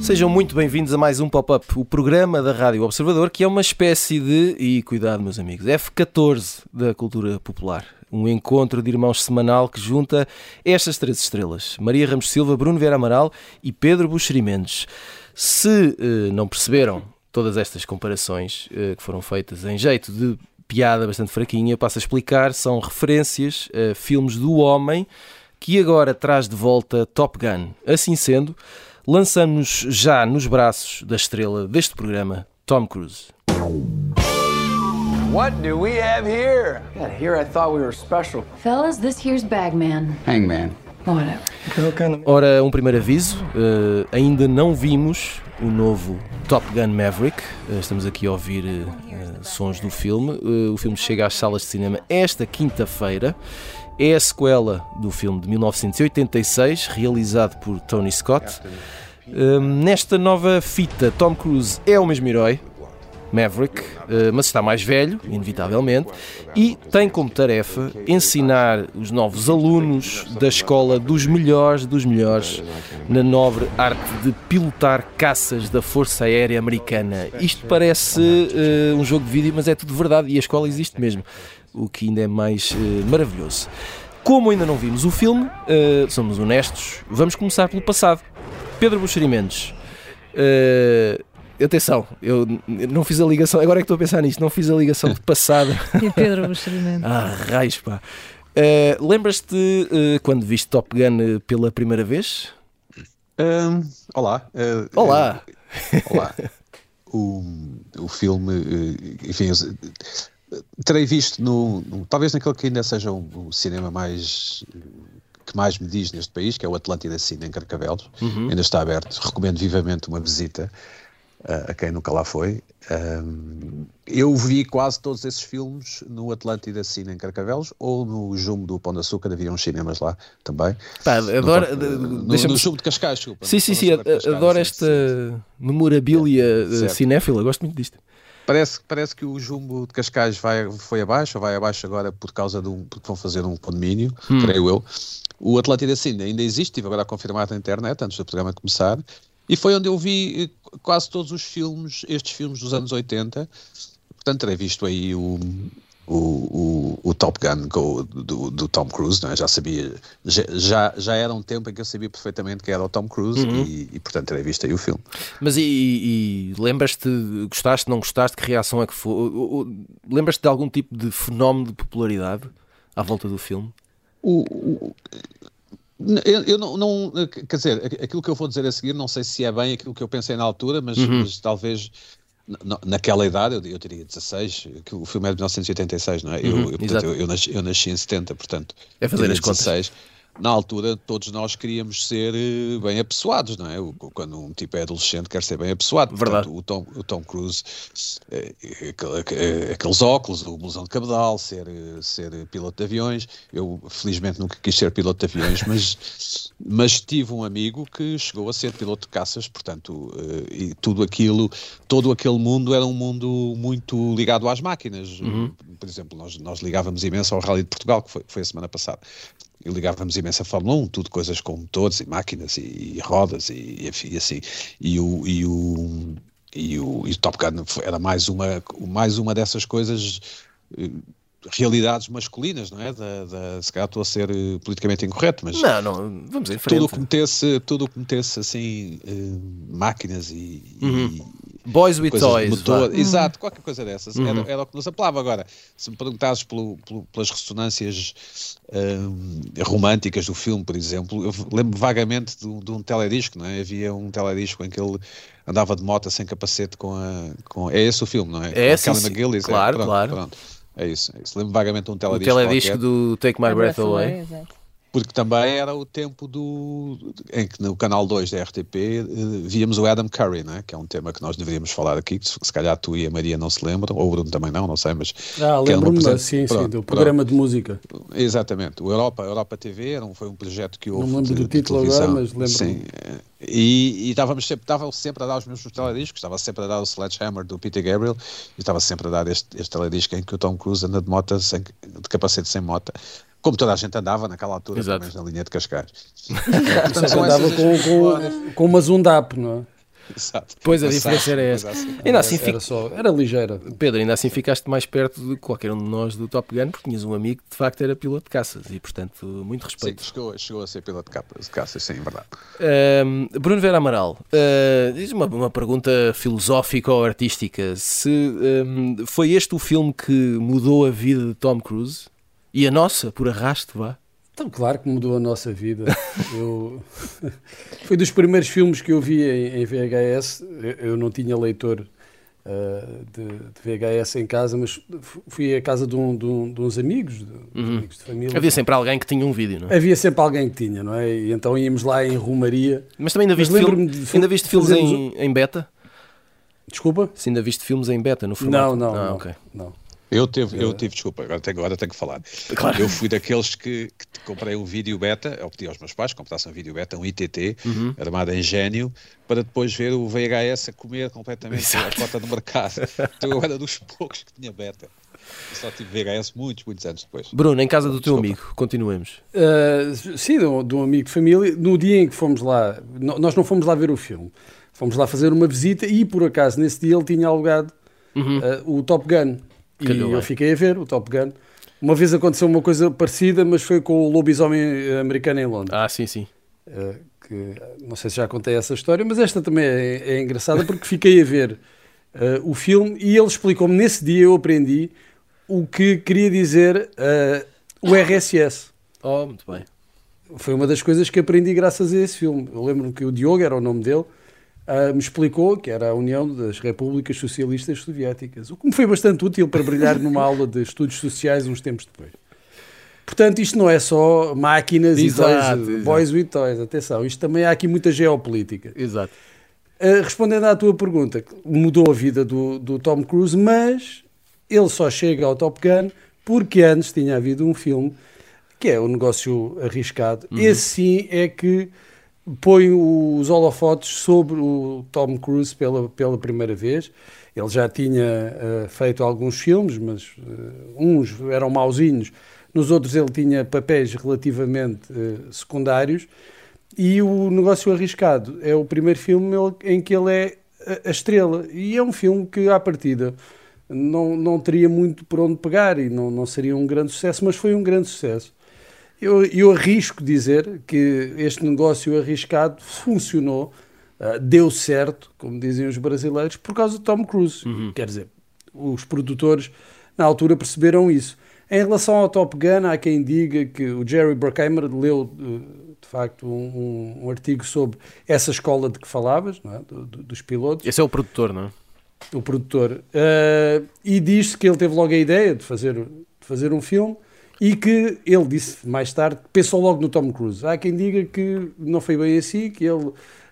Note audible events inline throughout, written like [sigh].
Sejam muito bem-vindos a mais um Pop-Up, o programa da Rádio Observador, que é uma espécie de, e cuidado meus amigos, F14 da cultura popular. Um encontro de irmãos semanal que junta estas três estrelas, Maria Ramos Silva, Bruno Vera Amaral e Pedro Buxeri Mendes. Se eh, não perceberam todas estas comparações eh, que foram feitas em jeito de piada bastante fraquinha, passo a explicar, são referências a filmes do homem que agora traz de volta Top Gun. Assim sendo, lançamos já nos braços da estrela deste programa, Tom Cruise. What do we have here? Yeah, here I thought we were special. Fellas, this here's Bagman. Hangman. Whatever. Ora, um primeiro aviso: uh, ainda não vimos o novo Top Gun Maverick. Uh, estamos aqui a ouvir uh, sons do filme. o filme chega às salas de cinema esta quinta-feira. É a sequela do filme de 1986, realizado por Tony Scott. nesta nova fita, Tom Cruise é o mesmo herói, Maverick, mas está mais velho, inevitavelmente, e tem como tarefa ensinar os novos alunos da escola dos melhores dos melhores na nobre arte de pilotar caças da Força Aérea Americana. Isto parece uh, um jogo de vídeo, mas é tudo verdade e a escola existe mesmo o que ainda é mais uh, maravilhoso. Como ainda não vimos o filme, uh, somos honestos, vamos começar pelo passado. Pedro Buxeri Mendes. Uh, atenção, eu não fiz a ligação, agora é que estou a pensar nisto, não fiz a ligação de passado. [laughs] e Pedro Buxeri Mendes. ah, raios, pá. Uh, Lembras-te quando viste Top Gun pela primeira vez? Um, olá. olá. olá. O, o filme, enfim, terei visto no, no, talvez naquele que ainda seja o, o, cinema mais que mais me diz neste país, que é o Atlântida Cine em Carcavelos, uhum. ainda está aberto, recomendo vivamente uma visita uh, a quem nunca lá foi. Eu vi quase todos esses filmes no Atlântida Cine em Carcavelos ou no Jumbo do Pão de Açúcar, havia uns cinemas lá também. Pá, adoro, no, no, no Jumbo de Cascais, desculpa. Sim, sim, sim, adoro esta memorabilia é, cinéfila, gosto muito disto. Parece, parece que o jumbo de Cascais vai, foi abaixo, ou vai abaixo agora por causa de um, porque vão fazer um condomínio, hum. creio eu. O Atlântida Cine ainda existe, estive agora a confirmar na internet antes do programa começar, e foi onde eu vi eh, quase todos os filmes, estes filmes dos anos 80. Portanto, terei visto aí o, o, o, o Top Gun do, do, do, Tom Cruise, não é? já sabia, já, já era um tempo em que eu sabia perfeitamente que era o Tom Cruise uhum. e, e, portanto terei visto aí o filme. Mas e, e lembras-te, gostaste, não gostaste, que reação é que foi? Lembras-te de algum tipo de fenómeno de popularidade à volta do filme? O, o, eu, eu não, não, quer dizer, aquilo que eu vou dizer a seguir, não sei se é bem aquilo que eu pensei na altura, mas, uhum. mas talvez naquela idade, eu, eu teria 16, que o filme é de 1986, não é? Uhum, eu, eu, portanto, eu, eu, nasci, eu, nasci, em 70, portanto. É fazer as 16. contas na altura todos nós queríamos ser eh, bem apessoados, não é? Quando um tipo é adolescente quer ser bem apessoado. Verdade. Portanto, o, Tom, o Tom Cruise, é, é, aqueles óculos, o blusão de cabedal, ser, ser piloto de aviões. Eu felizmente nunca quis ser piloto de aviões, mas, [laughs] mas tive um amigo que chegou a ser piloto de caças, portanto, e tudo aquilo, todo aquele mundo era um mundo muito ligado às máquinas. Uhum. Por exemplo, nós, nós ligávamos imenso ao Rally de Portugal, que foi, foi a semana passada e ligávamos imenso a Fórmula 1, tudo coisas com motores e máquinas e, e rodas e, e, assim. E o, e o, e o, e o Top Gun era mais uma, mais uma dessas coisas eh, realidades masculinas, não é? Da, da, se calhar estou a ser uh, politicamente incorreto, mas não, não, vamos em frente. Tudo o que metesse, tudo o que metesse assim uh, máquinas e, uhum. Boys with Toys. Motor, exato, qualquer coisa dessas. Uhum. Era, era, o que nos apelava. Agora, se me perguntasses pelo, pelo, pelas ressonâncias um, românticas do filme, por exemplo, eu lembro vagamente de, de, um teledisco, não é? Havia um teledisco em que ele andava de moto sem capacete com a. Com, é esse o filme, não é? É. McGillis, é, claro, é, pronto, claro. Pronto. É isso, é isso. Lembro vagamente de um teledisco. O teledisco qualquer. do Take My Breath, Breath Away. Away porque também era o tempo do em que no canal 2 da RTP eh, víamos o Adam Curry, né? que é um tema que nós deveríamos falar aqui, que se calhar tu e a Maria não se lembram, ou o Bruno também não, não sei, mas Ah, lembro-me, presen- sim, sim, Pronto, do pronto. programa de música. Exatamente, o Europa, Europa TV era um, foi um projeto que houve Não me lembro de, do título agora, mas lembro-me. Sim, eh, e, e estávamos sempre, estava sempre a dar os mesmos telediscos, estava sempre a dar o Sledgehammer do Peter Gabriel e estava sempre a dar este, este teledisco em que o Tom Cruise anda de moto, sem, de capacete sem moto, como toda a gente andava naquela altura, Exato. pelo menos na linha de Cascais. Que andava com, com, com uma Zundap, não é? Exato. Pois a diferença era essa. assim. Ainda assim, Era só, era ligeira. Pedro, ainda assim ficaste mais perto de qualquer um de nós do Top Gun, porque tinhas um amigo que de facto era piloto de caças e, portanto, muito Sim, respeito. chegou, chegou a ser piloto de caças, sim, é verdade. Bruno Vera Amaral, ah, diz uma, uma pergunta filosófica ou artística. Se foi este o filme que mudou a vida de Tom Cruise e a nossa, por arrasto, vá? Então, claro que mudou a nossa vida. Eu... [laughs] Foi dos primeiros filmes que eu vi em, VHS. Eu, não tinha leitor ah, de, de VHS em casa, mas fu- fui à casa de, um- de um- de uns amigos, de, de amigos de família. Uhum. Havia sempre alguém que tinha um vídeo, não é? Havia sempre alguém que tinha, não é? E então íamos lá em Romaria. Mas também ainda viste, filme- de ainda viste filmes em, em beta? Desculpa? Se ainda viste filmes em beta no formato? Não, não, Ah, não, ok. não. Eu, teve, eu tive, desculpa, agora tenho, agora tenho que falar. Claro. Eu fui daqueles que, que comprei um vídeo beta, eu pedi aos meus pais que comprassem um vídeo beta, um ITT, Uhum. armado em gênio, para depois ver o VHS a comer completamente Exato. a cota do mercado. [laughs] Então eu era dos poucos que tinha beta. Eu só tive VHS muitos, muitos anos depois. Bruno, em casa do teu Desculpa. amigo, continuemos. Uh, sim, de um, de um amigo de família. No dia em que fomos lá, no- nós não fomos lá ver o filme, fomos lá fazer uma visita e por acaso nesse dia ele tinha alugado uh, o Top Gun. E Calhou eu bem. fiquei a ver o Top Gun. Uma vez aconteceu uma coisa parecida, mas foi com o lobisomem eh, americano em Londres. Ah, sim, sim. Uh, que, não sei se já contei essa história, mas esta também é, é engraçada porque fiquei a ver uh, o filme e ele explicou-me nesse dia, eu aprendi o que queria dizer uh, o RSS. Oh, muito bem. Foi uma das coisas que aprendi graças a esse filme. Eu lembro-me que o Diogo, era o nome dele, ah, me explicou que era a União das Repúblicas Socialistas Soviéticas, o que me foi bastante útil para brilhar numa aula de estudos sociais uns tempos depois. Portanto, isto não é só máquinas Exato, e toys, exato. boys with toys, atenção, isto também há aqui muita geopolítica. Exato. Uh, respondendo à tua pergunta, mudou a vida do, do Tom Cruise, mas ele só chega ao Top Gun porque antes tinha havido um filme que é o negócio arriscado. Esse sim é que põe os holofotes sobre o Tom Cruise pela, pela primeira vez. Ele já tinha uh, feito alguns filmes, mas uh, uns eram mauzinhos, nos outros ele tinha papéis relativamente uh, secundários. E o Negócio Arriscado é o primeiro filme em que ele é a- estrela. E é um filme que, à partida, não, não teria muito por onde pegar e não, não seria um grande sucesso, mas foi um grande sucesso. Eu, eu arrisco dizer que este negócio arriscado funcionou, ah, deu certo, como dizem os brasileiros, por causa de Tom Cruise. Quer dizer, os produtores na altura perceberam isso. Em relação ao Top Gun, há quem diga que o Jerry Bruckheimer leu de facto um, um- artigo sobre essa escola de que falavas, é? Do- do- dos pilotos Esse é o produtor, não é? o produtor, eh, e diz que ele teve logo a ideia de fazer, de fazer um filme e que ele disse mais tarde que pensou logo no Tom Cruise. Há quem diga que não foi bem assim, que ele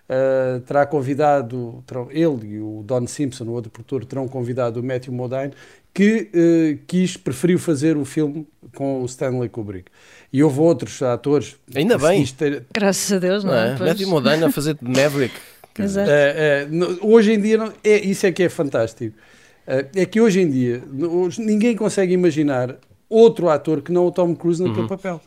eh, terá convidado, terão- ele e o Don Simpson, o outro produtor, terão convidado o Matthew Modine, que eh, quis, preferiu fazer o filme com o Stanley Kubrick. E houve outros atores. Ainda bem. ter- Graças a Deus, não, Não é? é? Pois. Matthew Modine a fazer de [laughs] Maverick. Exato. É, é, no- hoje em dia, não- é, isso é que é fantástico. É, é que hoje em dia, hoje ninguém consegue imaginar outro ator que não o Tom Cruise naquele Uhum. papel.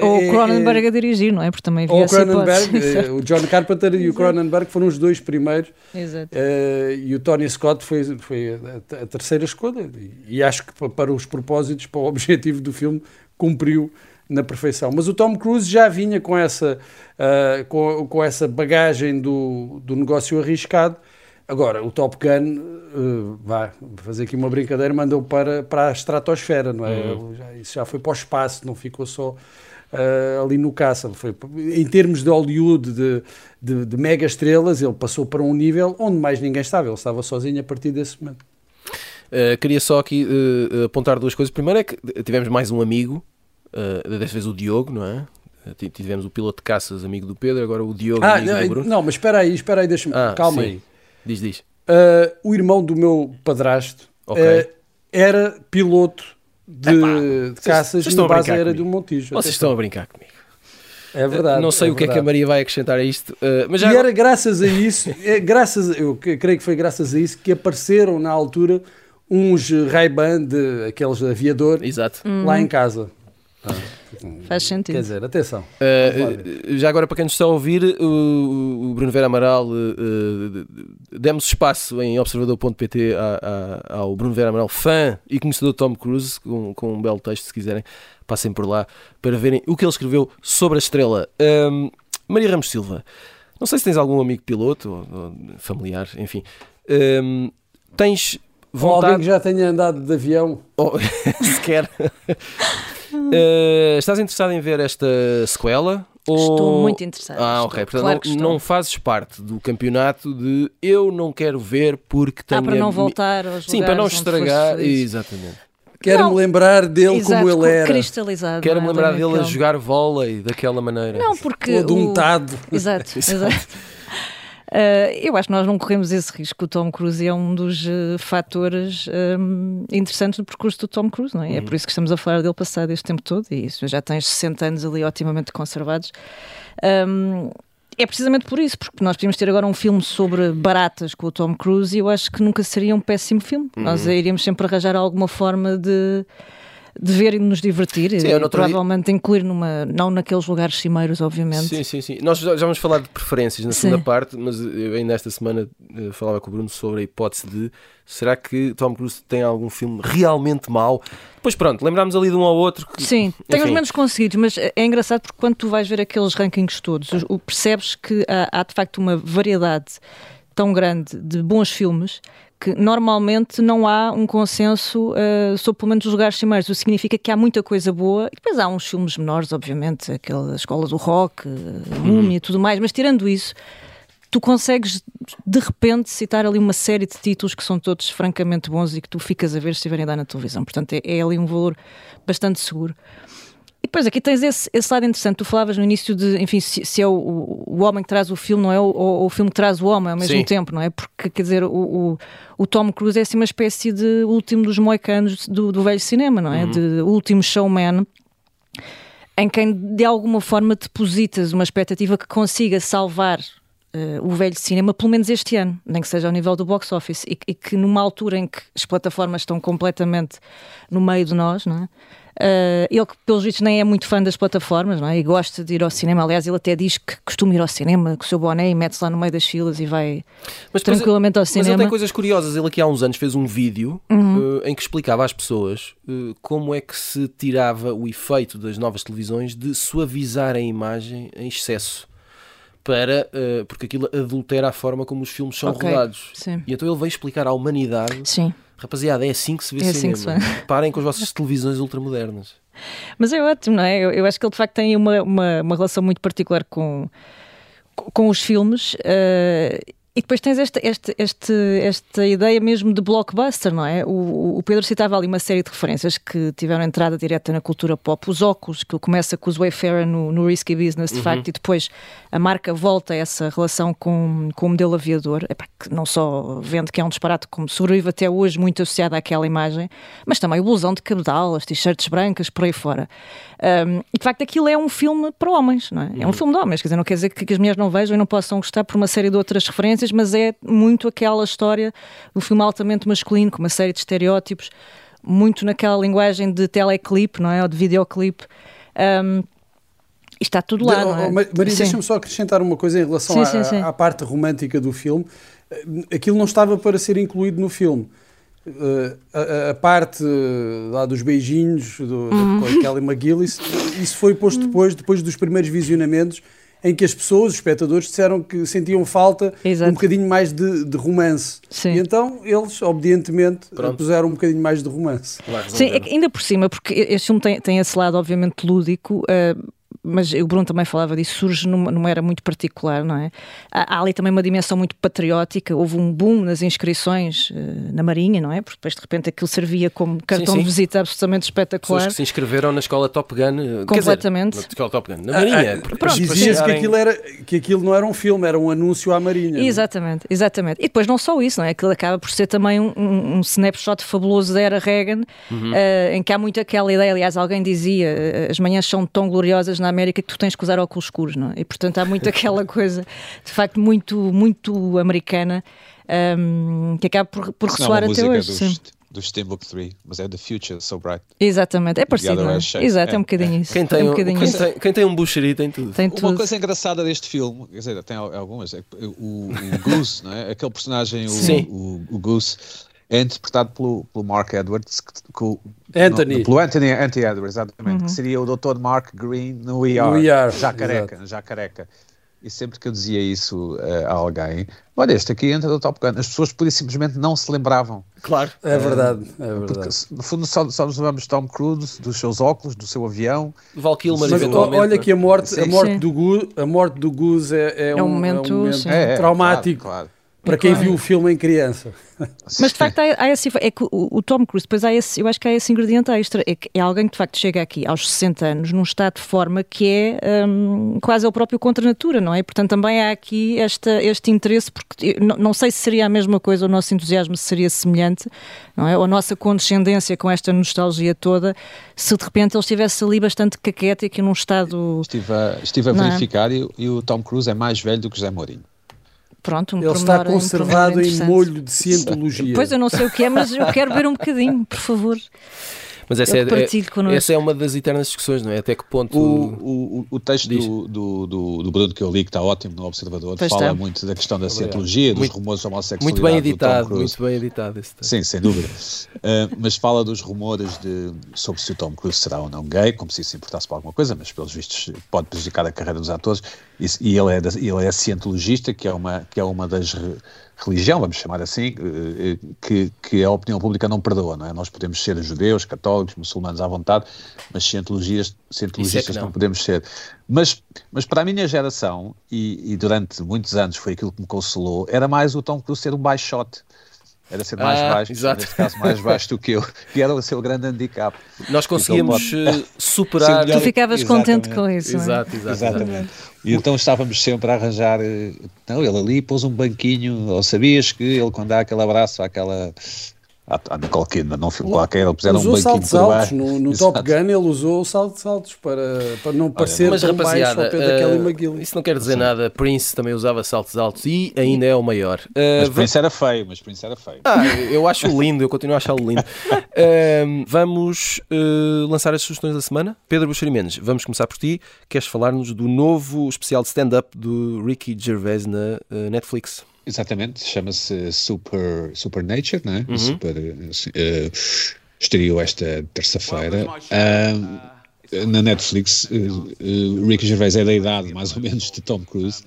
Ou É- o Cronenberg é- a dirigir, não é? Porque também havia ou o. Cronenberg, é, [laughs] o John Carpenter e o Cronenberg foram os dois primeiros, Exato. é, e o Tony Scott foi, foi a, a terceira escolha. E, e acho que pa- para os propósitos, para o objetivo do filme, cumpriu na perfeição. Mas o Tom Cruise já vinha com essa, ah, com, com essa bagagem do, do negócio arriscado. Agora, o Top Gun, uh, vá fazer aqui uma brincadeira, mandou para, para a estratosfera, não é? Já- isso já foi para o espaço, não ficou só ah, ali no caça. Foi, em termos de Hollywood, de, de, de mega estrelas, ele passou para um nível onde mais ninguém estava. Ele estava sozinho a partir desse momento. Uh, queria só aqui uh, apontar duas coisas. Primeiro é que tivemos mais um amigo, uh, desta vez o Diogo, não é? Tivemos o piloto de caças, amigo do Pedro, agora o Diogo, Ah, não, não, mas espera aí, espera aí, deixa-me. Ah, calma sim. aí. Diz, diz. Ah, o irmão do meu padrasto Ok. ah, era piloto de, de caças vocês e estão no a base aérea de um. Montijo. Vocês Atenção. estão a brincar comigo. É verdade. não sei é o que é que a verdade. Maria vai acrescentar a isto, uh, mas já E era graças a isso, [laughs] é, graças, eu creio que foi graças a isso que apareceram na altura uns Ray-Ban, de, aqueles de aviador, Exato. lá em casa. Faz sentido. Quer dizer, atenção. Uh, já agora, para quem nos está a ouvir, o, o Bruno Vera Amaral, uh, demos espaço em observador.pt ao Bruno Vera Amaral, fã e conhecedor de Tom Cruise, com, com um belo texto, se quiserem, passem por lá para verem o que ele escreveu sobre a estrela. Um, Maria Ramos Silva, não sei se tens algum amigo piloto ou, ou familiar, enfim. Um, tens Ou alguém vontade que já tenha andado de avião. ou [laughs] sequer. Uh, estás interessado em ver esta sequela? Estou ou- muito interessada. Ah, Estou. ok. Portanto, Claro não, estou. não fazes parte do campeonato de eu não quero ver porque tenho. Ah, para não voltar aos Sim, para não estragar. Exatamente. Quero-me lembrar dele Exato, como ele era. cristalizado. Quero-me é? lembrar dele a jogar vôlei daquela maneira. Não, porque. Todo o- untado. Exato, [laughs] exato. Ah, eu acho que nós não corremos esse risco. O Tom Cruise é um dos eh, fatores hum, interessantes do percurso do Tom Cruise, não é? É Uhum. por isso que estamos a falar dele passado este tempo todo e isso já tens 60 anos ali otimamente conservados. Hum, é precisamente por isso, porque nós podíamos ter agora um filme sobre baratas com o Tom Cruise e eu acho que nunca seria um péssimo filme. Uhum. Nós iríamos sempre arranjar alguma forma de. De ver e nos divertir, Sim, e outro dia- provavelmente incluir numa, não naqueles lugares cimeiros, obviamente. Sim, sim, sim. Nós já vamos falar de preferências na Sim. segunda parte, mas eu ainda esta semana eh, falava com o Bruno sobre a hipótese de será que Tom Cruise tem algum filme realmente mau? Pois pronto, lembrámos ali de um ao outro. que- Sim, tem os Enfim. menos conseguidos, mas é é engraçado porque quando tu vais ver aqueles rankings todos, percebes que há, há de facto uma variedade tão grande de bons filmes que normalmente não há um consenso eh, sobre pelo menos os lugares cimeiros. O que significa que há muita coisa boa e depois há uns filmes menores, obviamente, aquela escola do rock, eh, Múmia e tudo mais, mas tirando isso, tu consegues de repente citar ali uma série de títulos que são todos francamente bons e que tu ficas a ver se estiverem a dar na televisão. Portanto, é, é ali um valor bastante seguro. Depois aqui tens esse, esse lado interessante. Tu falavas no início de, enfim, se, se é o, o, homem que traz o filme, não é? Ou, ou o filme que traz o homem ao mesmo Sim. tempo, não é? Porque, quer dizer, o, o, o Tom Cruise é assim uma espécie de último dos moicanos do, do velho cinema, não é? De último showman em quem de alguma forma depositas uma expectativa que consiga salvar eh, o velho cinema, pelo menos este ano, nem que seja ao nível do box office, e, e que numa altura em que as plataformas estão completamente no meio de nós, não é? Eh, ele que pelos vistos nem é muito fã das plataformas não é? e gosta de ir ao cinema. Aliás, ele até diz que costuma ir ao cinema com o seu boné e mete-se lá no meio das filas e vai Mas tranquilamente ao Mas ele cinema. Uhum. tem coisas curiosas. Ele aqui há uns anos fez um vídeo eh, em que explicava às pessoas eh, como é que se tirava o efeito das novas televisões de suavizar a imagem em excesso. Para, eh, porque aquilo adultera a forma como os filmes são Ok, rodados. sim. E então ele veio explicar à humanidade: Sim. Rapaziada, é assim que se vê É assim cinema. que [laughs] Parem com as vossas televisões ultramodernas. Mas é ótimo, não é? Eu, eu acho que ele de facto tem uma, uma, uma relação muito particular com, com, os filmes. eh, e depois tens esta, esta, este, esta ideia mesmo de blockbuster, não é? O, o Pedro citava ali uma série de referências que tiveram entrada direta na cultura pop. Os óculos, que começa com os Wayfarer no, no Risky Business, de facto, e depois a marca volta a essa relação com, com o modelo aviador, Epá, que não só vende que é um disparate, como sobrevive até hoje muito associado àquela imagem, mas também o blusão de cabedal, as t-shirts brancas, por aí fora. Um, e de facto aquilo é um filme para homens, não é? É um filme de homens, quer dizer, não quer dizer que, que as mulheres não vejam e não possam gostar por uma série de outras referências, mas é muito aquela história do filme altamente masculino, com uma série de estereótipos, muito naquela linguagem de teleclip, não é? Ou de videoclip. Um, está tudo lá, De- não é? oh, Ma- Maria, deixa-me só acrescentar uma coisa em relação Sim, à, sim, sim. à parte romântica do filme. Eh, Aquilo não estava para ser incluído no filme. Eh, a, a- parte eh, lá dos beijinhos do, Uhum. com a Kelly McGillis, isso foi posto depois, depois dos primeiros visionamentos, em que as pessoas, os espectadores, disseram que sentiam falta de Exato. um bocadinho mais de, de romance. Sim. E então eles, obedientemente, Pronto. puseram um bocadinho mais de romance. Sim, é ainda por cima, porque este filme tem, tem esse lado obviamente lúdico, uh, mas o Bruno também falava disso, surge numa, numa era muito particular, não é? Há, há, ali também uma dimensão muito patriótica, houve um boom nas inscrições uh, na Marinha, não é? Porque depois de repente aquilo servia como cartão sim, sim. de visita absolutamente espetacular. Pessoas que se inscreveram na escola Top Gun. Completamente. Dizer, na escola Top Gun, na Marinha. Ah, ah, Dizia-se que, aquilo era, que aquilo não era um filme, era um anúncio à Marinha. É? Exatamente, não? exatamente. E depois não só isso, não é? Aquilo acaba por ser também um, um, um snapshot fabuloso da era Reagan, uhum. uh, em que há muito aquela ideia, aliás, alguém dizia, as manhãs são tão gloriosas na América que tu tens que usar óculos escuros, não é? E portanto há muito [laughs] aquela coisa, de facto, muito, muito americana, um, que acaba por, por ressoar não, até hoje. Dos, do Steambook 3, mas é The Future So Bright. Exatamente, é parecido. Não é? Exato, é, é um bocadinho é. isso. Quem tem, é um, bocadinho quem, tem, quem tem um boucherie tem tudo. Tem tudo. Uma coisa engraçada deste filme, quer dizer, tem algumas, é o, o Goose, não é? aquele personagem, o, o, o Goose, é interpretado pelo, pelo Mark Edwards, que, que, Anthony. No, pelo Anthony, Anthony Edwards, exatamente, uhum. que seria o Dr. Mark Green no We Are, We Are já careca, já careca. E sempre que eu dizia isso uh, a alguém, olha, este aqui entra do Top Gun, as pessoas por simplesmente não se lembravam. Claro, é verdade. É verdade. Porque, no fundo, só, só nos lembramos de Tom Cruise, dos seus óculos, do seu avião. Val Kilmer, Mas, olha que a morte, a morte, do Goose, a morte do Goose é, é, é um, momento, é um momento é, traumático. Claro, claro. Para quem viu o filme em criança. Mas de facto há, há esse, é que o, o, Tom Cruise, depois há esse, eu acho que há esse ingrediente extra, é, que é alguém que de facto chega aqui aos 60 anos num estado de forma que é um, quase o próprio contra natura, não é? Portanto também há aqui esta, este interesse, porque não, não, sei se seria a mesma coisa, o nosso entusiasmo seria semelhante, não é? Ou a nossa condescendência com esta nostalgia toda, se de repente ele estivesse ali bastante caquete e num estado... Estive a, estive a é? verificar é? e, e o Tom Cruise é mais velho do que José Mourinho. Pronto, um Ele está conservado em molho de cientologia. Pois eu não sei o que é, mas eu quero ver um bocadinho, por favor. Mas essa é, é, essa é uma das eternas discussões, não é? Até que ponto. O, o, o texto do, do, do, do, Bruno que eu li, que está ótimo no Observador, pois fala está. muito da questão da cientologia, dos muito, rumores de homossexualidade. Muito bem editado, muito bem editado esse texto. Sim, sem dúvida. uh, [laughs] mas fala dos rumores de, sobre se o Tom Cruise será ou não gay, como se isso importasse para alguma coisa, mas pelos vistos pode prejudicar a carreira dos atores. E, e ele, é da, ele é cientologista, que é uma, que é uma das religião, vamos chamar assim, eh, que, que a opinião pública não perdoa, não é? Nós podemos ser judeus, católicos, muçulmanos à vontade, mas cientologistas, cientologistas é não. não. podemos ser. Mas, mas para a minha geração, e, e, durante muitos anos foi aquilo que me consolou, era mais o Tom Cruise ser um baixote era ser mais ah, baixo, exato. neste caso mais baixo do que eu, que [laughs] era o seu grande handicap. Nós conseguíamos. Eh, [laughs] superar. Tu ficavas exatamente. contente com isso. Exato, exato, exatamente. E então estávamos sempre a arranjar. Eh, não, ele ali pôs um banquinho, ou sabias que ele, quando dá aquele abraço àquela Nicole Kidman, num filme qualquer, ele puseram um banquinho por altos. No, no [laughs] Top Gun ele usou saltos altos para, para não parecer mas, tão baixo ao pé uh, Kelly McGill. Isso não quer dizer Sim. nada. Prince também usava saltos altos e ainda é o maior. Uh, mas Prince era feio, mas Prince era feio. Ah, eu acho lindo, eu continuo a achá-lo lindo. Uh, [laughs] vamos uh, lançar as sugestões da semana. Pedro Buxeri Mendes, vamos começar por ti. Queres falar-nos do novo especial de stand-up do Ricky Gervais na uh, Netflix? Exatamente, chama-se Super, Super Nature, não é? Uhum. Super, uh, estreou esta terça-feira. Uh, na Netflix, uh, Ricky Gervais é da idade, mais ou menos, de Tom Cruise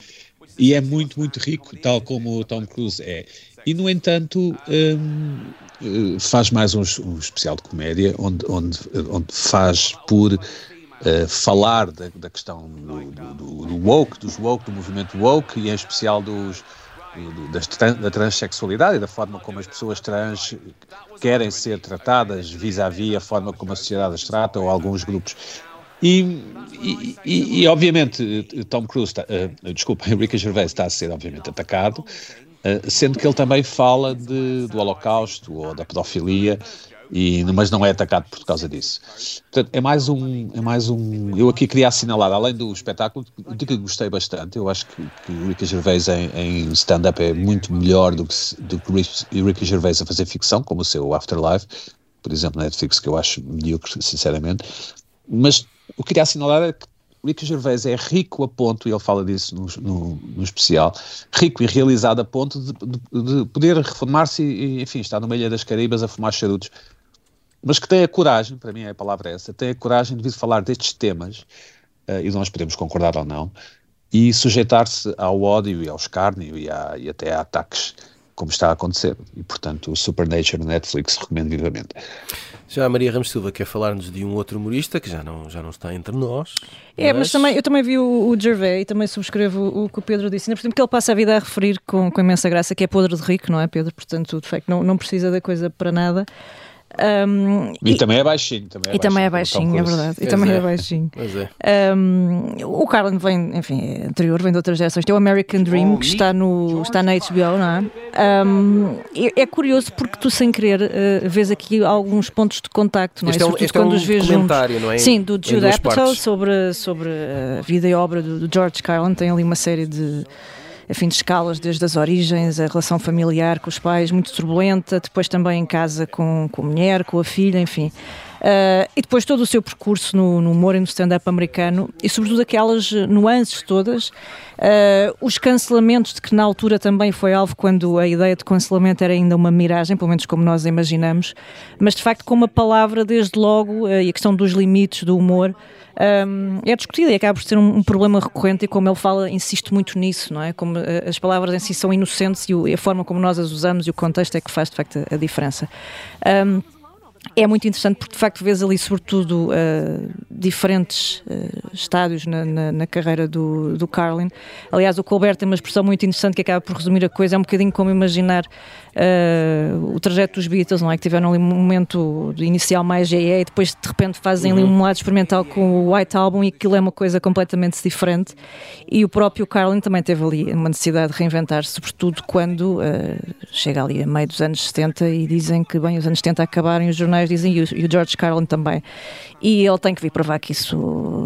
e é muito, muito rico, tal como o Tom Cruise é. E, no entanto, um, faz mais um, um, especial de comédia, onde, onde, onde faz por uh, falar da, da questão do, do, do, woke, dos woke, do movimento woke, e em especial dos, da transexualidade e da forma como as pessoas trans querem ser tratadas vis-à-vis -vis a forma como a sociedade as trata ou alguns grupos. E, e, e, e obviamente, Tom Cruise, está, uh, desculpa, [laughs] Enrique Gervais está a ser, obviamente, atacado, uh, sendo que ele também fala de, do Holocausto ou da pedofilia e, mas não é atacado por causa disso. Portanto, é mais um, é mais um. Eu aqui queria assinalar, além do espetáculo, de que gostei bastante. Eu acho que, que o Ricky Gervais em, em stand-up é muito melhor do que, do que o Ricky Gervais a fazer ficção, como o seu Afterlife, por exemplo, Netflix, que eu acho medíocre, sinceramente. Mas o que queria assinalar é que Ricky Gervais é rico a ponto, e ele fala disso no, no, no especial, rico e realizado a ponto de, de, de poder reformar-se e, enfim, estar numa ilha das Caraíbas a fumar charutos mas que tem a coragem, para mim é a palavra essa, tem a coragem de vir falar destes temas, uh, e nós podemos concordar ou não, e sujeitar-se ao ódio e ao escárnio e, a, e até a ataques como está a acontecer. E, portanto, o Supernature Netflix recomendo vivamente. Já a Maria Ramos Silva quer falar-nos de um outro humorista que já não, já não está entre nós. É, mas, também, eu também vi o, o Gervais e também subscrevo o, o que o Pedro disse, ainda por que ele passa a vida a referir com, com imensa graça que é podre de rico, não é, Pedro? Portanto, de facto, não, não precisa da coisa para nada. Um, e, e, também é baixinho. Também é e também é baixinho, é verdade. E Pois também é. é baixinho. Pois é. Um, o Carlin vem, enfim, é anterior, vem de outras gerações. Tem o American Dream, que está, no, está na HBO, não é? Um, é, é curioso porque tu, sem querer, uh, vês aqui alguns pontos de contacto, não é? Este é Sobretudo este é quando um os vês juntos. não é? Sim, do Jude Apatow sobre, sobre a vida e obra do, do George Carlin. Tem ali uma série de enfim, de escalas, desde as origens, a relação familiar com os pais, muito turbulenta, depois também em casa com, com a mulher, com a filha, enfim. Uh, e depois todo o seu percurso no, no humor e no stand-up americano e sobretudo aquelas nuances todas, uh, os cancelamentos de que na altura também foi alvo quando a ideia de cancelamento era ainda uma miragem, pelo menos como nós imaginamos, mas de facto com uma palavra desde logo uh, e a questão dos limites do humor um, é discutida e acaba por ser um, um, problema recorrente e como ele fala, insiste muito nisso, não é? Como uh, as palavras em si são inocentes e, o, e, a forma como nós as usamos e o contexto é que faz de facto a, a diferença. Um, é muito interessante porque de facto vês ali sobretudo uh, diferentes uh, estádios na, na, na, carreira do, do Carlin. Aliás, o Colbert tem uma expressão muito interessante que acaba por resumir a coisa, é um bocadinho como imaginar uh, o trajeto dos Beatles, não é? Que tiveram ali um momento inicial mais GE e depois de repente fazem uhum. ali um lado experimental com o White Album e aquilo é uma coisa completamente diferente. E o próprio Carlin também teve ali uma necessidade de reinventar-se, sobretudo quando chega ali a meio dos anos 70 e dizem que, bem, os anos 70 acabaram e os jornais dizem, e o, e o George Carlin também. E ele tem que vir provar que isso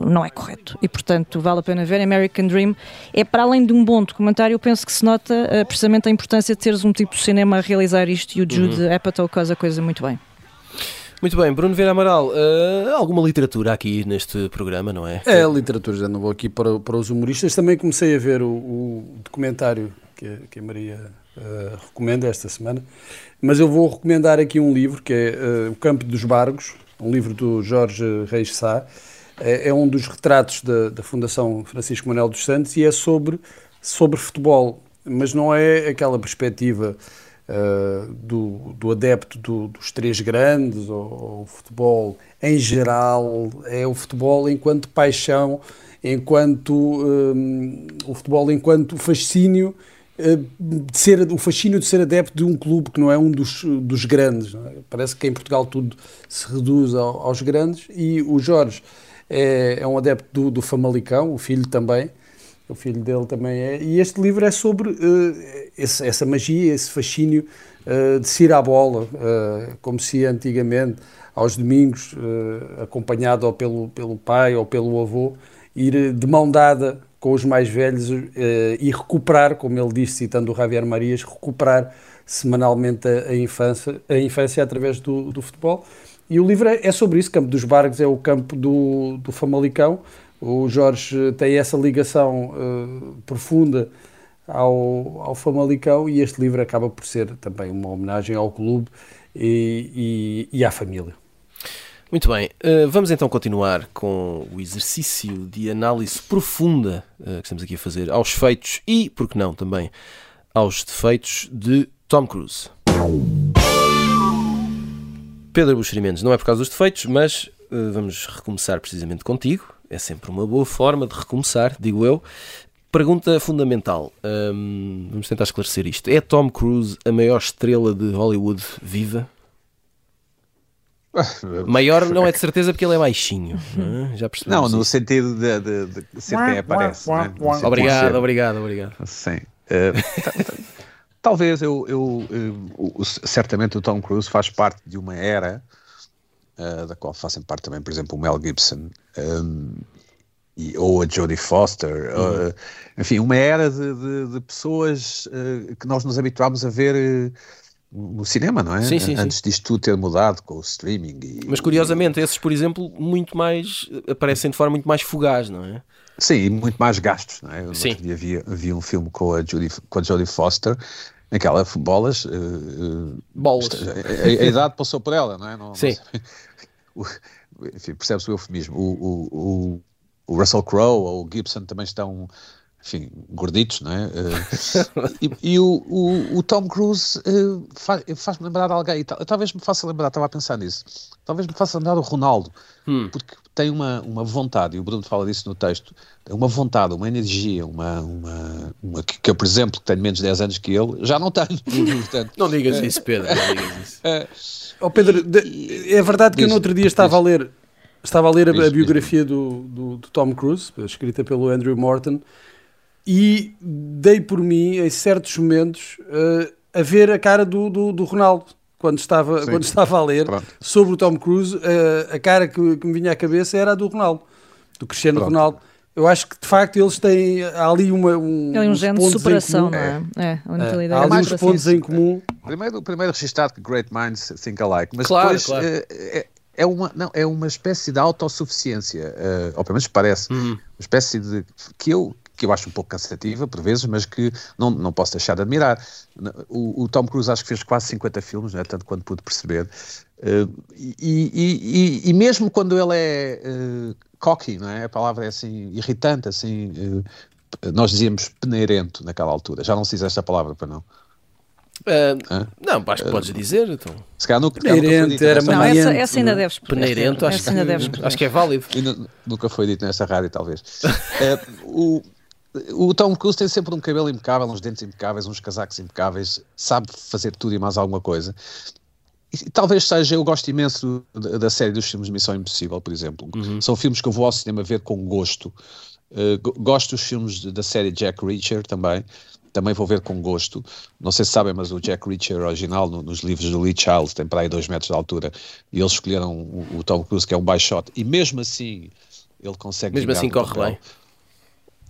não é correto. E, portanto, vale a pena ver. American Dream é, para além de um bom documentário, eu penso que se nota uh, precisamente a importância de teres um tipo de cinema a realizar isto e o Jude uhum. Apatow causa a coisa muito bem. Muito bem, Bruno Vieira Amaral, uh, alguma literatura aqui neste programa, não é? É, literatura, já não vou aqui para, para os humoristas. Também comecei a ver o, o documentário que, a, que a Maria uh, recomenda esta semana, mas eu vou recomendar aqui um livro que é uh, O Campo dos Bargos, um livro do Jorge Reis Sá. É, é um dos retratos da, da Fundação Francisco Manuel dos Santos e é sobre, sobre futebol, mas não é aquela perspectiva uh, do, do adepto do, dos três grandes ou, o futebol em geral, é o futebol enquanto paixão, enquanto um, o futebol enquanto fascínio de ser, o fascínio de ser adepto de um clube que não é um dos, dos grandes. É? Parece que em Portugal tudo se reduz ao, aos grandes e o Jorge é, é um adepto do, do, Famalicão, o filho também, o filho dele também é, e este livro é sobre uh, esse, essa magia, esse fascínio uh, de se ir à bola, uh, como se antigamente, aos domingos, acompanhado ou pelo, pelo pai ou pelo avô, ir de mão dada com os mais velhos uh, e recuperar, como ele disse, citando o Javier Marias, recuperar semanalmente a, infância, a infância através do, do, futebol. E o livro é, é sobre isso, Campo dos Bargos é o campo do, do Famalicão. O Jorge tem essa ligação uh, profunda ao, ao Famalicão e este livro acaba por ser também uma homenagem ao clube e, e, e à família. Muito bem, uh, vamos então continuar com o exercício de análise profunda uh, que estamos aqui a fazer aos feitos e, por que não, também aos defeitos de Tom Cruise. Pedro Buxerimentos, não é por causa dos defeitos, mas uh, vamos recomeçar precisamente contigo. É sempre uma boa forma de recomeçar, digo eu. Pergunta fundamental, um, vamos tentar esclarecer isto. É Tom Cruise a maior estrela de Hollywood viva? [laughs] Maior não é de certeza porque ele é baixinho. Não, é? Já não no sentido de, de, de, ser quem aparece. né? Obrigado, ser... obrigado, obrigado. Sim. Uh, talvez eu, eu, eu, certamente o Tom Cruise faz parte de uma era uh, da qual fazem parte também, por exemplo, o Mel Gibson um, e, ou a Jodie Foster. Uhum. Uh, enfim, uma era de, de, de pessoas que nós nos habituámos a ver no cinema, não é? Sim, sim, Antes sim. disto tudo ter mudado com o streaming. E, Mas curiosamente, esses, por exemplo, muito mais aparecem de forma muito mais fugaz, não é? Sim, muito mais gastos, não é? Sim. Outro dia havia, havia um filme com a Jodie, com a Jodie Foster, aquela bolas. Uh, bolas. A, a, a, idade passou por ela, não é? Não, sim. Não [laughs] enfim, percebe-se o eufemismo. O, o, o, o Russell Crowe ou o Gibson também estão enfim, gorditos, não é? Uh, e, e o, o, o, Tom Cruise uh, faz-me lembrar de alguém, talvez me faça lembrar, estava a pensar nisso, talvez me faça lembrar do Ronaldo, hum. porque tem uma, uma vontade, e o Bruno fala disso no texto, uma vontade, uma energia, uma, uma, uma que, que, eu, por exemplo, que tenho menos de 10 anos que ele, já não tenho. [laughs] Portanto, não digas isso, Pedro, não digas isso. oh, Pedro, de, é verdade que eu no outro dia estava a ler, estava a ler a, a biografia do, do, do Tom Cruise, escrita pelo Andrew Morton, e dei por mim, em certos momentos, uh, a ver a cara do, do, do Ronaldo. Quando estava, quando estava a ler Pronto. sobre o Tom Cruise, uh, a cara que, que, me vinha à cabeça era a do Ronaldo, do Cristiano Pronto. Ronaldo. Eu acho que de facto eles têm há ali uma, um, é um género de superação, não é? é, é, é há ali uns pontos em comum. Primeiro, primeiro registado que Great Minds think alike, mas claro, depois claro. É, é, é, uma, não, é uma espécie de autossuficiência, uh, ou pelo menos parece, uhum. uma espécie de que eu que eu acho um pouco cansativa por vezes, mas que não, não posso deixar de admirar. O, o Tom Cruise acho que fez quase 50 filmes, né, tanto quanto pude perceber, uh, e, e, e, e, mesmo quando ele é uh, cocky, não é? a palavra é assim, irritante, assim, uh, nós dizíamos peneirento naquela altura, já não se diz esta palavra para não. Uh, não, acho que podes dizer. Então. Se calhar no, Peneirento, era não, essa, essa ainda deves Peneirento, acho, que, deves acho que é válido. nunca foi dito nessa rádio, talvez. uh, [laughs] o, o Tom Cruise tem sempre um cabelo impecável, uns dentes impecáveis, uns casacos impecáveis, sabe fazer tudo e mais alguma coisa. E, talvez seja, eu gosto imenso da, da, série dos filmes de Missão Impossível, por exemplo. Uhum. São filmes que eu vou ao cinema ver com gosto. Uh, gosto dos filmes de, da série Jack Reacher também. Também vou ver com gosto. Não sei se sabem, mas o Jack Reacher original, no, nos livros do Lee Child, tem para aí dois metros de altura. E eles escolheram o, o Tom Cruise, que é um baixote. E mesmo assim, ele consegue. Mesmo assim, corre bem.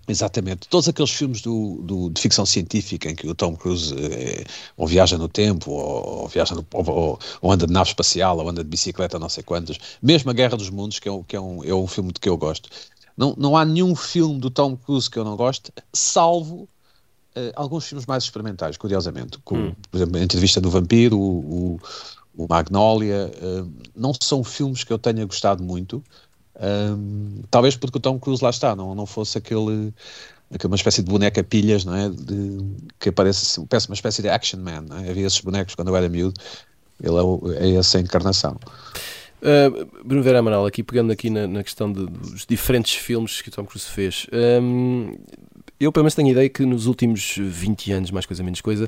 Exatamente. Todos aqueles filmes do, do, de ficção científica em que o Tom Cruise é, ou viaja no tempo, ou, ou viaja no, ou, ou, anda de nave espacial, ou anda de bicicleta, não sei quantas. Mesmo A Guerra dos Mundos, que é um, que é um, é um filme de que eu gosto. Não, não há nenhum filme do Tom Cruise que eu não goste, salvo uh, alguns filmes mais experimentais, curiosamente. Como, hum. Por exemplo, a entrevista do vampiro, o, o, o Magnolia. Uh, não são filmes que eu tenha gostado muito. Um, talvez porque o Tom Cruise lá está, não, não fosse aquele, uma espécie de boneca pilhas, não é? De, que assim, parece uma espécie de action man, é? Havia esses bonecos quando eu era miúdo, ele é, é essa encarnação. Uh, Bruno Vera Amaral, aqui pegando aqui na, na questão de, dos diferentes filmes que o Tom Cruise fez, um, eu pelo menos tenho a ideia que nos últimos 20 anos, mais coisa menos coisa,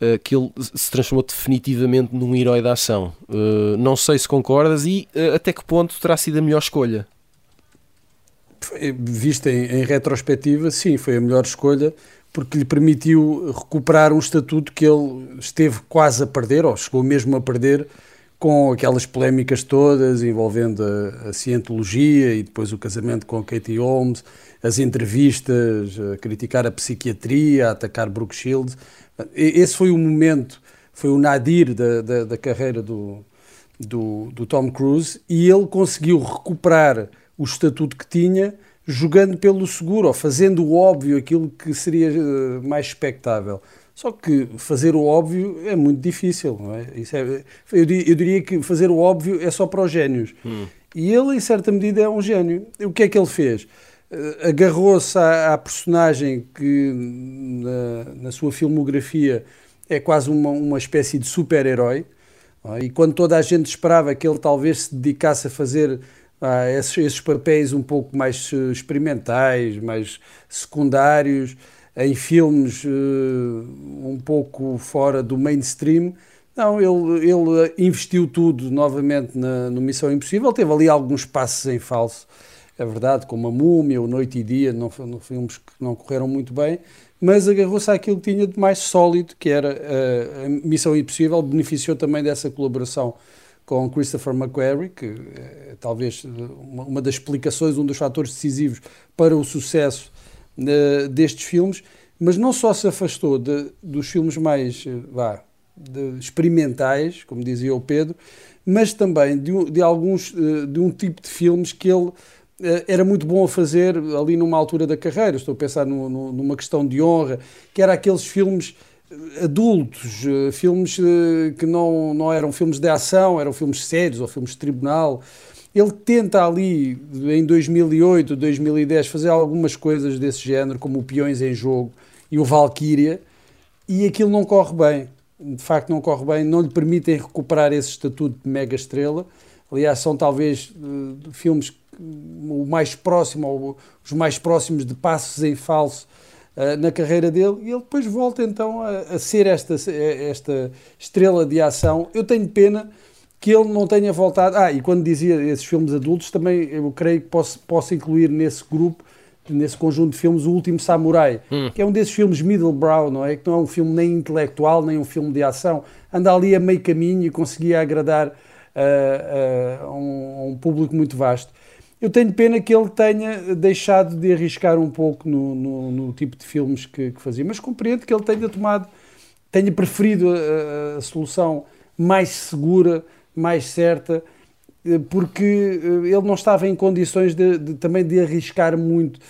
uh, que ele se transformou definitivamente num herói da ação. Uh, não sei se concordas e uh, até que ponto terá sido a melhor escolha. Vista em, em retrospectiva, sim, foi a melhor escolha porque lhe permitiu recuperar um estatuto que ele esteve quase a perder, ou chegou mesmo a perder, com aquelas polémicas todas envolvendo a, a cientologia e depois o casamento com Katie Holmes, as entrevistas, a criticar a psiquiatria, a atacar Brooke Shields. Esse foi o momento, foi o nadir da, da, da carreira do, do, do, Tom Cruise e ele conseguiu recuperar o estatuto que tinha jogando pelo seguro, ou fazendo o óbvio, aquilo que seria eh, mais expectável. Só que fazer o óbvio é muito difícil, não é? É eu, eu, diria que fazer o óbvio é só para os génios. Hum. E ele, em certa medida, é um gênio. O que é que ele fez? Uh, Agarrou-se à, à, personagem que, na, na, sua filmografia, é quase uma, uma espécie de super-herói. É? E quando toda a gente esperava que ele talvez se dedicasse a fazer ah, esses, esses papéis um pouco mais eh, experimentais, mais secundários, em filmes uh, um pouco fora do mainstream. Não, ele, ele investiu tudo novamente na, no Missão Impossível. Teve ali alguns passos em falso, é verdade, como a Múmia, o Noite e Dia, não, não filmes que não correram muito bem, mas agarrou-se àquilo que tinha de mais sólido, que era uh, a Missão Impossível. Beneficiou também dessa colaboração com Christopher McQuarrie, que é talvez uma, uma das explicações, um dos fatores decisivos para o sucesso uh, destes filmes, mas não só se afastou de, dos filmes mais eh, vá, de, experimentais, como dizia o Pedro, mas também de, de, alguns eh, de um tipo de filmes que ele era muito bom a fazer ali numa altura da carreira. Estou a pensar no, no, numa questão de honra, que era aqueles filmes adultos, filmes que não, não eram filmes de ação, eram filmes sérios ou filmes de tribunal Ele tenta ali, em 2008, 2010, fazer algumas coisas desse género, como o Peões em Jogo e o Valkyria, e aquilo não corre bem. De facto, não corre bem, não lhe permitem recuperar esse estatuto de mega estrela. Aliás, são talvez uh, filmes o mais próximo, ou os mais próximos de passos em falso uh, na carreira dele, e ele depois volta então a, a, ser esta, esta estrela de ação. Eu tenho pena que ele não tenha voltado. Ah, e quando dizia esses filmes adultos, também eu creio que posso, posso incluir nesse grupo, nesse conjunto de filmes, O Último Samurai, hum. que é um desses filmes middlebrow, não é? Que não é um filme nem intelectual, nem um filme de ação. Anda ali a meio caminho e conseguia agradar uh, uh, a, um, a um público muito vasto. Eu tenho pena que ele tenha deixado de arriscar um pouco no, no, no tipo de filmes que, que, fazia, mas compreendo que ele tenha tomado, tenha preferido a, a solução mais segura, mais certa, eh, porque eh, ele não estava em condições de, de, também de arriscar muito,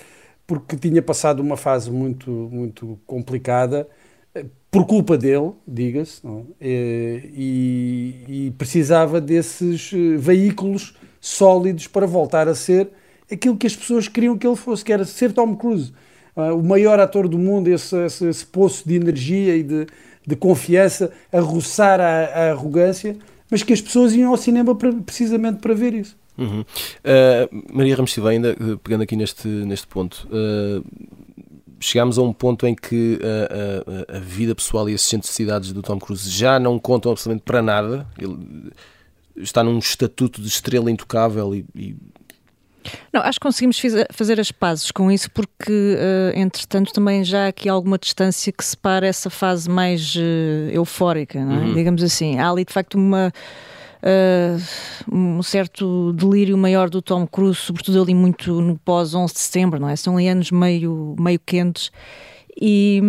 porque tinha passado uma fase muito, muito complicada, eh, por culpa dele, diga-se, e, e precisava desses veículos sólidos para voltar a ser aquilo que as pessoas queriam que ele fosse, que era ser Tom Cruise, uh, o maior ator do mundo, esse, esse, esse poço de energia e de, de confiança, a roçar a, a, arrogância, mas que as pessoas iam ao cinema para, precisamente para ver isso. Uhum. Uh, Maria Ramos Silva, ainda uh, pegando aqui neste, neste ponto, uh, chegámos a um ponto em que a, a, a, vida pessoal e as excentricidades do Tom Cruise já não contam absolutamente para nada. Ele, está num estatuto de estrela intocável e, e... Não, acho que conseguimos fazer as pazes com isso porque, uh, entretanto, também já há aqui alguma distância que separa essa fase mais uh, eufórica, é? uhum. digamos assim. Há ali, de facto, uma, uh, um certo delírio maior do Tom Cruise, sobretudo ali muito no pós-11 de setembro, não é? São ali anos meio, meio quentes. E,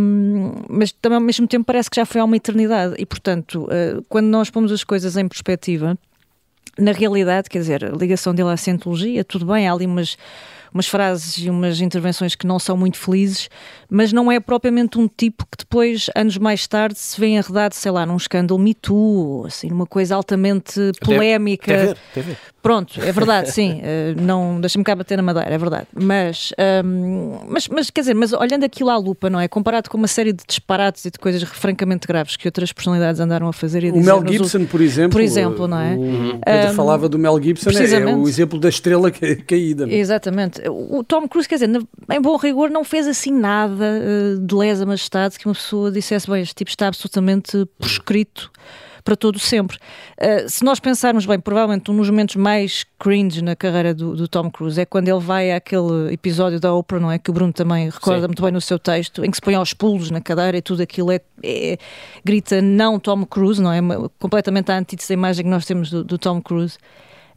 mas também ao mesmo tempo parece que já foi há uma eternidade e portanto quando nós pomos as coisas em perspectiva na realidade, quer dizer, a ligação dele à cientologia, tudo bem, há ali umas, umas frases e umas intervenções que não são muito felizes, mas não é propriamente um tipo que depois, anos mais tarde, se vê enredado, sei lá, num escândalo Me Too, assim, numa coisa altamente polémica. Deve, deve. Pronto, é verdade, sim. Uh, [laughs] não deixa-me cá bater na madeira, é verdade. Mas, um, mas, mas, quer dizer, mas olhando aquilo à lupa, não é? Comparado com uma série de disparates e de coisas francamente graves que outras personalidades andaram a fazer. o Mel Gibson, por exemplo. Por exemplo, não é? O Pedro um, falava do Mel Gibson, é, é, o exemplo da estrela caída. É? Exatamente. O Tom Cruise, quer dizer, em bom rigor, não fez assim nada uh, de lesa majestade que uma pessoa dissesse, bem, este tipo está absolutamente proscrito para todo sempre. Uh, se nós pensarmos bem, provavelmente um dos momentos mais cringe na carreira do, do, Tom Cruise é quando ele vai àquele episódio da Oprah, não é? Que o Bruno também recorda Sim. muito bem no seu texto, em que se põe aos pulos na cadeira e tudo aquilo é, é grita não Tom Cruise, não é? Completamente a antítese da imagem que nós temos do, do Tom Cruise.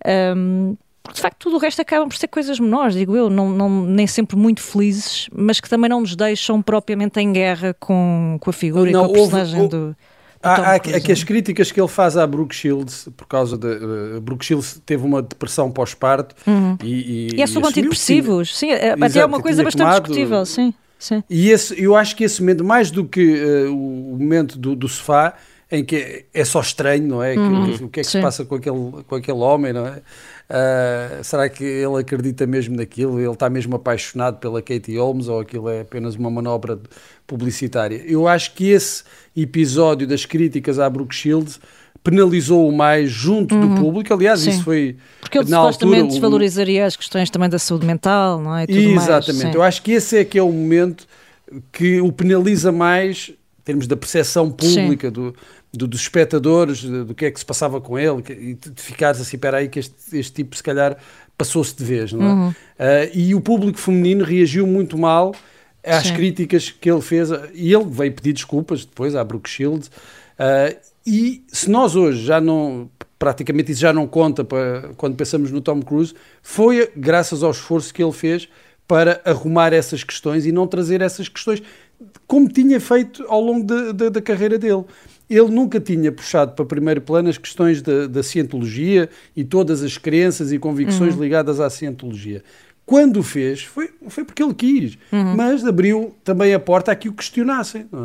Um, porque de facto tudo o resto acabam por ser coisas menores, digo eu, não, não, nem sempre muito felizes, mas que também não nos deixam propriamente em guerra com, com a figura não, e com a personagem houve, do. Há, há aqui as críticas que ele faz à Brooke Shields, por causa de. Uh, Brooke Shields teve uma depressão pós-parto uhum. e, e. E é sobre antidepressivos, sim, é, até é uma coisa bastante tomado, discutível, sim. sim. E esse, eu acho que esse momento, mais do que uh, o momento do, do sofá, em que é só estranho, não é? Uhum. Que, o que é que Sim. se passa com aquele, com aquele homem, não é? Uh, será que ele acredita mesmo naquilo? Ele está mesmo apaixonado pela Katie Holmes ou aquilo é apenas uma manobra publicitária? Eu acho que esse episódio das críticas à Brooke Shields penalizou-o mais junto uhum. do público. Aliás, Sim. isso foi. Porque ele supostamente altura, desvalorizaria as questões também da saúde mental, não é? Exatamente. Mais. Eu acho que esse é que é o momento que o penaliza mais em termos da percepção pública do, do, dos espectadores, do, do, que é que se passava com ele, e de ficares assim, espera aí que este, este tipo se calhar passou-se de vez, não é? Uhum. Uh, e o público feminino reagiu muito mal às Sim. críticas que ele fez, e ele veio pedir desculpas depois à Brooke Shields, uh, e se nós hoje já não, praticamente isso já não conta para, quando pensamos no Tom Cruise, foi graças ao esforço que ele fez para arrumar essas questões e não trazer essas questões como tinha feito ao longo de, de, da carreira dele ele nunca tinha puxado para primeiro plano as questões da, da cientologia e todas as crenças e convicções uhum. ligadas à cientologia. Quando o fez, foi, foi porque ele quis, uhum. mas abriu também a porta a que o questionassem. É?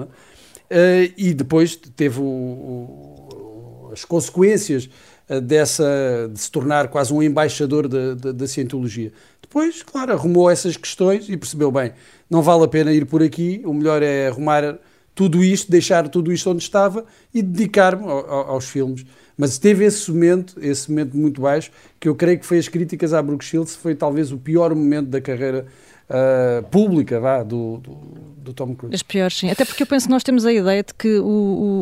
Uh, e depois teve o, o, as consequências eh, dessa, de se tornar quase um embaixador da, da, da cientologia. Depois, claro, arrumou essas questões e percebeu bem, não vale a pena ir por aqui, o melhor é arrumar tudo isto, deixar tudo isto onde estava e dedicar-me ao- ao- aos filmes. Mas teve esse momento, esse momento muito baixo, que eu creio que foi as críticas à Brooke Shields, foi talvez o pior momento da carreira ah, pública vá, do, do, do Tom Cruise. As piores, sim. Até porque eu penso que nós temos a ideia de que o,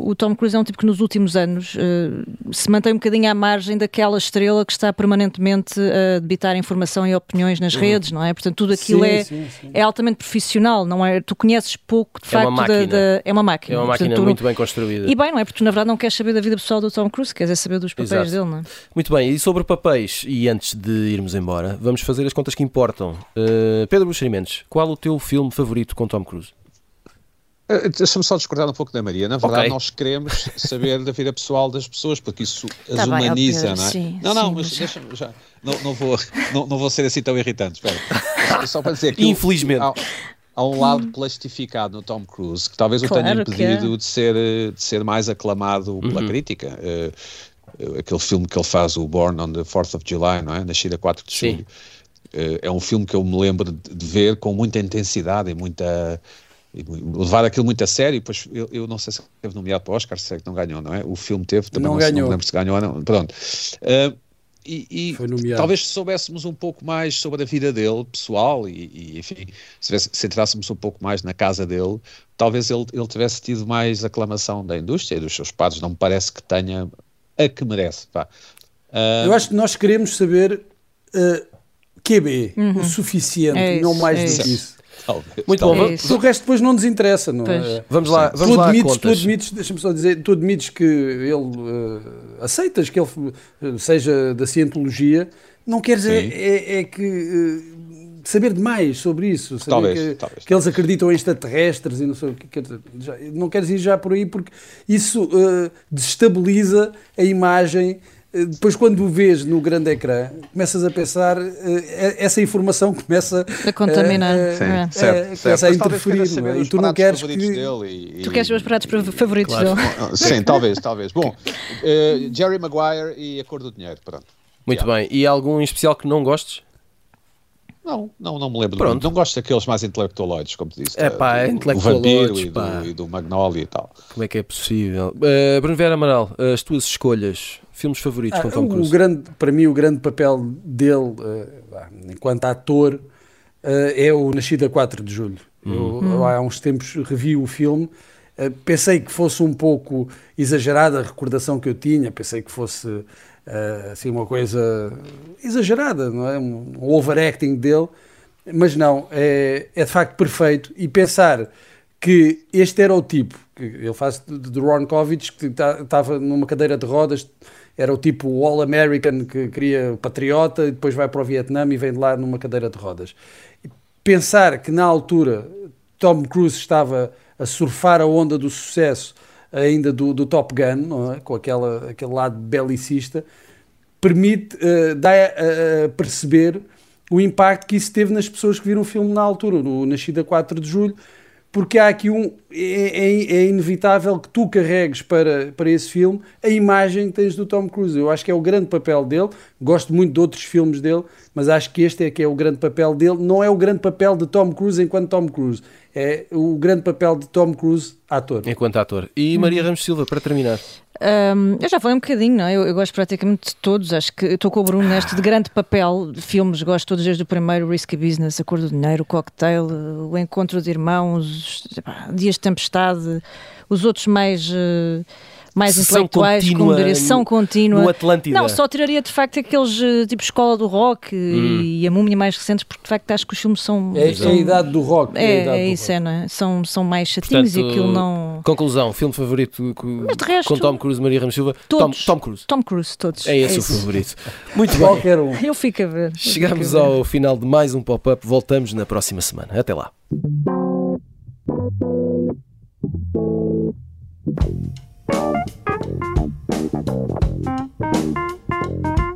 o- o Tom Cruise é um tipo que nos últimos anos eh, se mantém um bocadinho à margem daquela estrela que está permanentemente a debitar informação e opiniões nas redes, não é? Portanto, tudo aquilo. Sim, é, sim, sim. é altamente profissional, não é? Tu conheces pouco, de É uma facto, da- máquina. da, é uma máquina. É uma Portanto, máquina tu não- muito bem construída. E bem, não é? Porque tu, na verdade, não queres saber da vida pessoal do Tom Cruise, queres é saber dos papéis Exato. dele, não é? Muito bem, e sobre papéis, e antes de irmos embora, vamos fazer as contas que importam. Uh, Pedro Qual o teu filme favorito com Tom Cruise? Eh, Deixa-me só discordar um pouco da Maria. Na verdade, Ok. nós queremos saber da vida pessoal das pessoas, porque isso as [laughs] Tá bem, humaniza, Pedro, não é? sim, não, não, sim, mas mas- deixa-me já. Não, não, vou, não, não vou ser assim tão irritante. Espera. Só para dizer que. Infelizmente. Há, há um lado plastificado no Tom Cruise que talvez o tenha Claro é. impedido de, ser, de ser mais aclamado pela crítica. Eh, aquele filme que ele faz, o Born on the 4th of July, não é? Nascida a 4 de Sim. julho. Eh, é um filme que eu me lembro de, ver com muita intensidade e muita. mu- levar aquilo muito a sério. Pois eu, eu não sei se teve nomeado para o Oscar, se é que não ganhou, não é? O filme teve, também Não não, sei, não ganhou. me lembro se ganhou ou não. Pronto. Eh, e, e talvez se soubéssemos um pouco mais sobre a vida dele, pessoal, e, e, enfim, se, se entrássemos um pouco mais na casa dele, talvez ele, ele tivesse tido mais aclamação da indústria e dos seus pares. Não me parece que tenha a que merece. Ah, Eu acho que nós queremos saber uh, QB, o suficiente, É não isso, mais é do isso. que isso. talvez, Muito talvez. bom, É. O resto depois não nos interessa, não Pois. é? vamos lá, Tu vamos lá a admites, tu contas. admites, deixa-me só dizer, tu admites que ele uh, aceitas que ele uh, seja da cientologia, não queres é, é- é que uh, saber demais sobre isso, saber Talvez, que, talvez. que eles acreditam em extraterrestres e não sei o que, quer dizer, já- não queres ir já por aí porque isso uh, desestabiliza a imagem. Uh, Depois, quando o vês no grande ecrã, começas a pensar, uh, e- essa informação [laughs] começa A contaminar. uh, uh, É. É, certo, certo. começa a interferir, não é? E os tu não queres favoritos que. dele e- Tu e- queres os meus pratos favoritos Claro. dele? Sim, talvez, talvez. Bom, eh, Jerry Maguire e a cor do dinheiro, pronto. Muito bem, e algum em especial que não gostes? Não, não, não me lembro. Pronto. Não gosto daqueles mais intelectualoides, como te disse. É pá, do- do intelectualoides, Vampiro e do, e do Magnolia e tal. Como é que é possível? Uh, Bruno Vera Amaral, as tuas escolhas, filmes favoritos com Ah, Tom o Cruise? grande, para mim, o grande papel dele, eh, vá, enquanto ator, eh, é o Nascido a 4 de Julho. Eu, Uhum. há uns tempos revi o filme, eh, pensei que fosse um pouco exagerada a recordação que eu tinha, pensei que fosse eh, assim uma coisa exagerada, não é? Um, overacting dele, mas não, é, é de facto perfeito. E pensar que este era o tipo, que ele faz de, Ron Kovic, que estava numa cadeira de rodas, era o tipo All-American que queria patriota e depois vai para o Vietnã e vem de lá numa cadeira de rodas. E pensar que na altura Tom Cruise estava a surfar a onda do sucesso ainda do, do Top Gun, é? com aquela, aquele lado belicista, permite, eh, dá a, a perceber o impacto que isso teve nas pessoas que viram o filme na altura, no Nascida 4 de Julho, porque há aqui um. É, é- é inevitável que tu carregues para, para esse filme a imagem que tens do Tom Cruise. Eu acho que é o grande papel dele. Gosto muito de outros filmes dele, mas acho que este é que é o grande papel dele. Não é o grande papel de Tom Cruise enquanto Tom Cruise, é o grande papel de Tom Cruise, ator. Enquanto ator. E Maria Ramos Silva, para terminar. Um, eu já falei um bocadinho, não é? eu, eu gosto praticamente de todos. Acho que eu estou com o Bruno neste de grande papel de filmes. Gosto todos desde o primeiro Risky Business, A Cor do Dinheiro, o Cocktail, O Encontro de Irmãos, Dias de Tempestade, os outros mais. eh, mais intelectuais, com direção contínua. No Atlântida. Não, só tiraria de facto aqueles eh, tipo Escola do Rock hum. e a Múmia mais recentes, porque de facto acho que os filmes são. É, são, é a idade do rock. É, é, é isso, rock. é, não é? São, são mais chatinhos Portanto, e aquilo não. Conclusão, filme favorito com, resto, com Tom Cruise, Maria Ramos Silva. Todos, Tom, Tom Cruise. Tom Cruise, todos. É esse é o favorito. Muito bem. Qualquer um. Eu fico a ver. Chegamos ver. ao final de mais um pop-up. Voltamos na próxima semana. Até lá. Thank you.